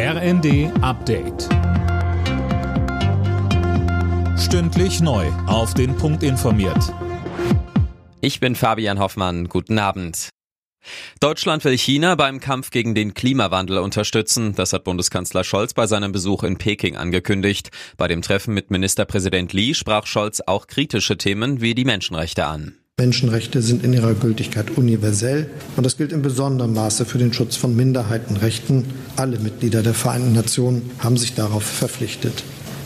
RND Update. Stündlich neu. Auf den Punkt informiert. Ich bin Fabian Hoffmann. Guten Abend. Deutschland will China beim Kampf gegen den Klimawandel unterstützen. Das hat Bundeskanzler Scholz bei seinem Besuch in Peking angekündigt. Bei dem Treffen mit Ministerpräsident Li sprach Scholz auch kritische Themen wie die Menschenrechte an. Menschenrechte sind in ihrer Gültigkeit universell und das gilt in besonderem Maße für den Schutz von Minderheitenrechten. Alle Mitglieder der Vereinten Nationen haben sich darauf verpflichtet.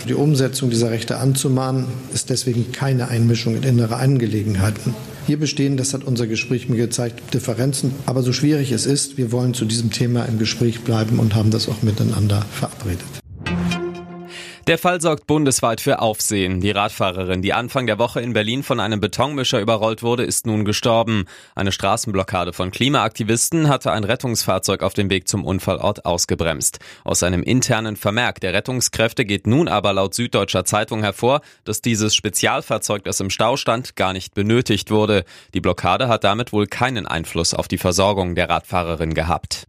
Die Umsetzung dieser Rechte anzumahnen, ist deswegen keine Einmischung in innere Angelegenheiten. Hier bestehen, das hat unser Gespräch mir gezeigt, Differenzen. Aber so schwierig es ist, wir wollen zu diesem Thema im Gespräch bleiben und haben das auch miteinander verabredet. Der Fall sorgt bundesweit für Aufsehen. Die Radfahrerin, die Anfang der Woche in Berlin von einem Betonmischer überrollt wurde, ist nun gestorben. Eine Straßenblockade von Klimaaktivisten hatte ein Rettungsfahrzeug auf dem Weg zum Unfallort ausgebremst. Aus einem internen Vermerk der Rettungskräfte geht nun aber laut Süddeutscher Zeitung hervor, dass dieses Spezialfahrzeug, das im Stau stand, gar nicht benötigt wurde. Die Blockade hat damit wohl keinen Einfluss auf die Versorgung der Radfahrerin gehabt.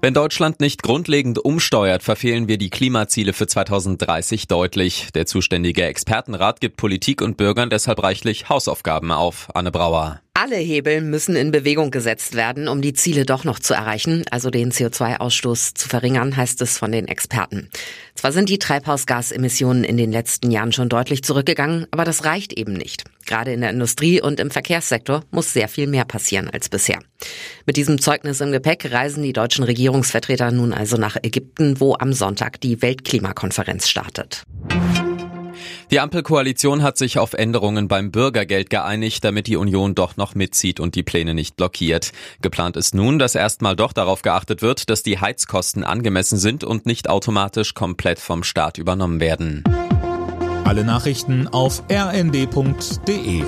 Wenn Deutschland nicht grundlegend umsteuert, verfehlen wir die Klimaziele für 2030 deutlich. Der zuständige Expertenrat gibt Politik und Bürgern deshalb reichlich Hausaufgaben auf. Anne Brauer. Alle Hebel müssen in Bewegung gesetzt werden, um die Ziele doch noch zu erreichen, also den CO2-Ausstoß zu verringern, heißt es von den Experten. Zwar sind die Treibhausgasemissionen in den letzten Jahren schon deutlich zurückgegangen, aber das reicht eben nicht. Gerade in der Industrie und im Verkehrssektor muss sehr viel mehr passieren als bisher. Mit diesem Zeugnis im Gepäck reisen die deutschen Regierungsvertreter nun also nach Ägypten, wo am Sonntag die Weltklimakonferenz startet. Die Ampelkoalition hat sich auf Änderungen beim Bürgergeld geeinigt, damit die Union doch noch mitzieht und die Pläne nicht blockiert. Geplant ist nun, dass erstmal doch darauf geachtet wird, dass die Heizkosten angemessen sind und nicht automatisch komplett vom Staat übernommen werden. Alle Nachrichten auf rnd.de